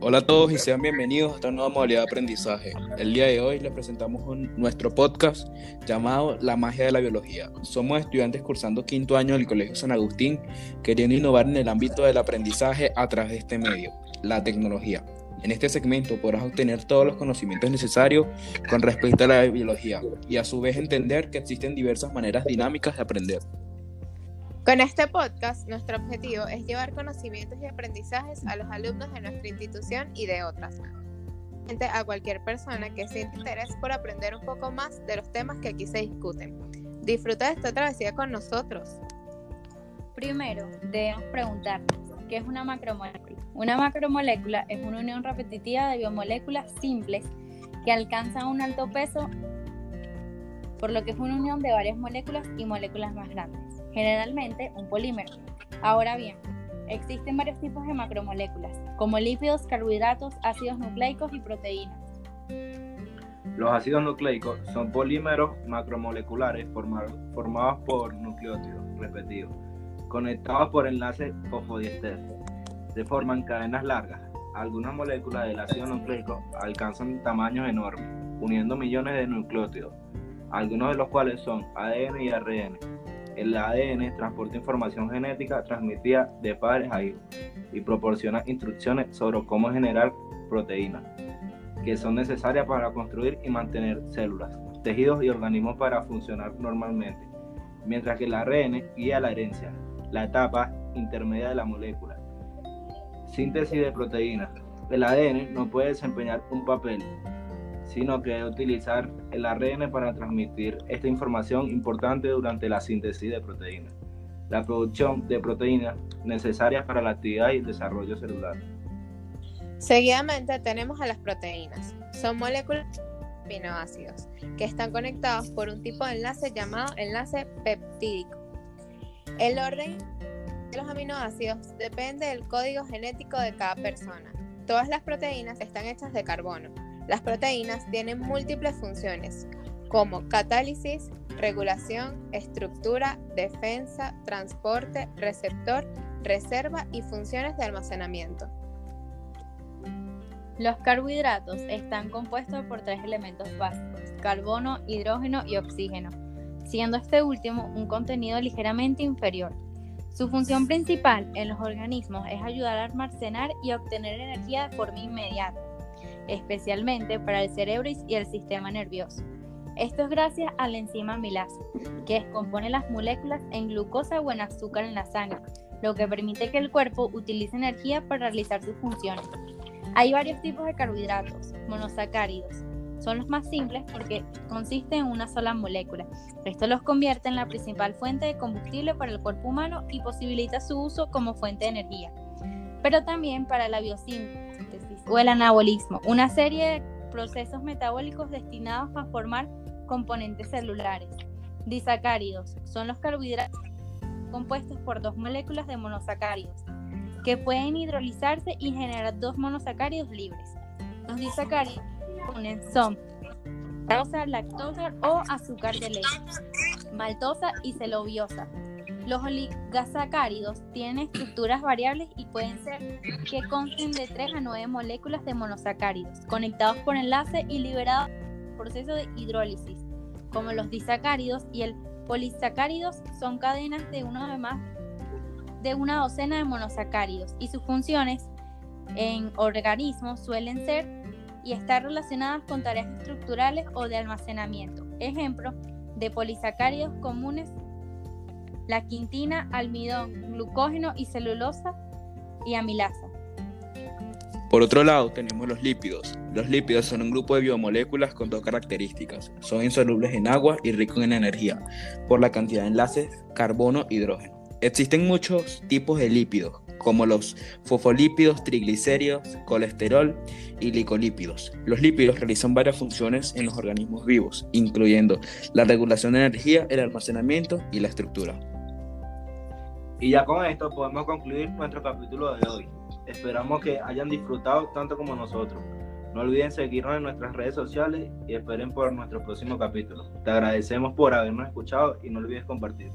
Hola a todos y sean bienvenidos a esta nueva modalidad de aprendizaje. El día de hoy les presentamos nuestro podcast llamado La magia de la biología. Somos estudiantes cursando quinto año del Colegio San Agustín, queriendo innovar en el ámbito del aprendizaje a través de este medio, la tecnología. En este segmento podrás obtener todos los conocimientos necesarios con respecto a la biología y a su vez entender que existen diversas maneras dinámicas de aprender. Con este podcast, nuestro objetivo es llevar conocimientos y aprendizajes a los alumnos de nuestra institución y de otras. A cualquier persona que sienta interés por aprender un poco más de los temas que aquí se discuten. Disfruta de esta travesía con nosotros. Primero, debemos preguntarnos, ¿qué es una macromolécula? Una macromolécula es una unión repetitiva de biomoléculas simples que alcanzan un alto peso, por lo que es una unión de varias moléculas y moléculas más grandes generalmente un polímero. Ahora bien, existen varios tipos de macromoléculas, como lípidos, carbohidratos, ácidos nucleicos y proteínas. Los ácidos nucleicos son polímeros macromoleculares formados por nucleótidos repetidos, conectados por enlaces fosfodiester. Se forman cadenas largas. Algunas moléculas del ácido nucleico alcanzan tamaños enormes, uniendo millones de nucleótidos, algunos de los cuales son ADN y ARN el ADN transporta información genética transmitida de padres a hijos y proporciona instrucciones sobre cómo generar proteínas, que son necesarias para construir y mantener células, tejidos y organismos para funcionar normalmente, mientras que el ARN guía la herencia, la etapa intermedia de la molécula. Síntesis de proteínas. El ADN no puede desempeñar un papel sino que utilizar el ARN para transmitir esta información importante durante la síntesis de proteínas, la producción de proteínas necesarias para la actividad y el desarrollo celular. Seguidamente tenemos a las proteínas. Son moléculas de aminoácidos que están conectados por un tipo de enlace llamado enlace peptídico. El orden de los aminoácidos depende del código genético de cada persona. Todas las proteínas están hechas de carbono, las proteínas tienen múltiples funciones, como catálisis, regulación, estructura, defensa, transporte, receptor, reserva y funciones de almacenamiento. Los carbohidratos están compuestos por tres elementos básicos, carbono, hidrógeno y oxígeno, siendo este último un contenido ligeramente inferior. Su función principal en los organismos es ayudar a almacenar y obtener energía de forma inmediata especialmente para el cerebro y el sistema nervioso. Esto es gracias a la enzima amilasa, que descompone las moléculas en glucosa o en azúcar en la sangre, lo que permite que el cuerpo utilice energía para realizar sus funciones. Hay varios tipos de carbohidratos, monosacáridos. Son los más simples porque consisten en una sola molécula. Esto los convierte en la principal fuente de combustible para el cuerpo humano y posibilita su uso como fuente de energía, pero también para la biosíntesis o el anabolismo, una serie de procesos metabólicos destinados a formar componentes celulares. Disacáridos son los carbohidratos compuestos por dos moléculas de monosacáridos que pueden hidrolizarse y generar dos monosacáridos libres. Los disacáridos son lactosa o azúcar de leche, maltosa y celobiosa, los oligosacáridos tienen estructuras variables y pueden ser que consten de 3 a 9 moléculas de monosacáridos, conectados por enlace y liberados por proceso de hidrólisis, como los disacáridos y el polisacáridos son cadenas de una más de una docena de monosacáridos y sus funciones en organismos suelen ser y estar relacionadas con tareas estructurales o de almacenamiento. Ejemplo de polisacáridos comunes la quintina, almidón, glucógeno y celulosa y amilasa. Por otro lado, tenemos los lípidos. Los lípidos son un grupo de biomoléculas con dos características. Son insolubles en agua y ricos en energía, por la cantidad de enlaces carbono-hidrógeno. Existen muchos tipos de lípidos, como los fosfolípidos, triglicéridos, colesterol y licolípidos. Los lípidos realizan varias funciones en los organismos vivos, incluyendo la regulación de energía, el almacenamiento y la estructura. Y ya con esto podemos concluir nuestro capítulo de hoy. Esperamos que hayan disfrutado tanto como nosotros. No olviden seguirnos en nuestras redes sociales y esperen por nuestro próximo capítulo. Te agradecemos por habernos escuchado y no olvides compartir.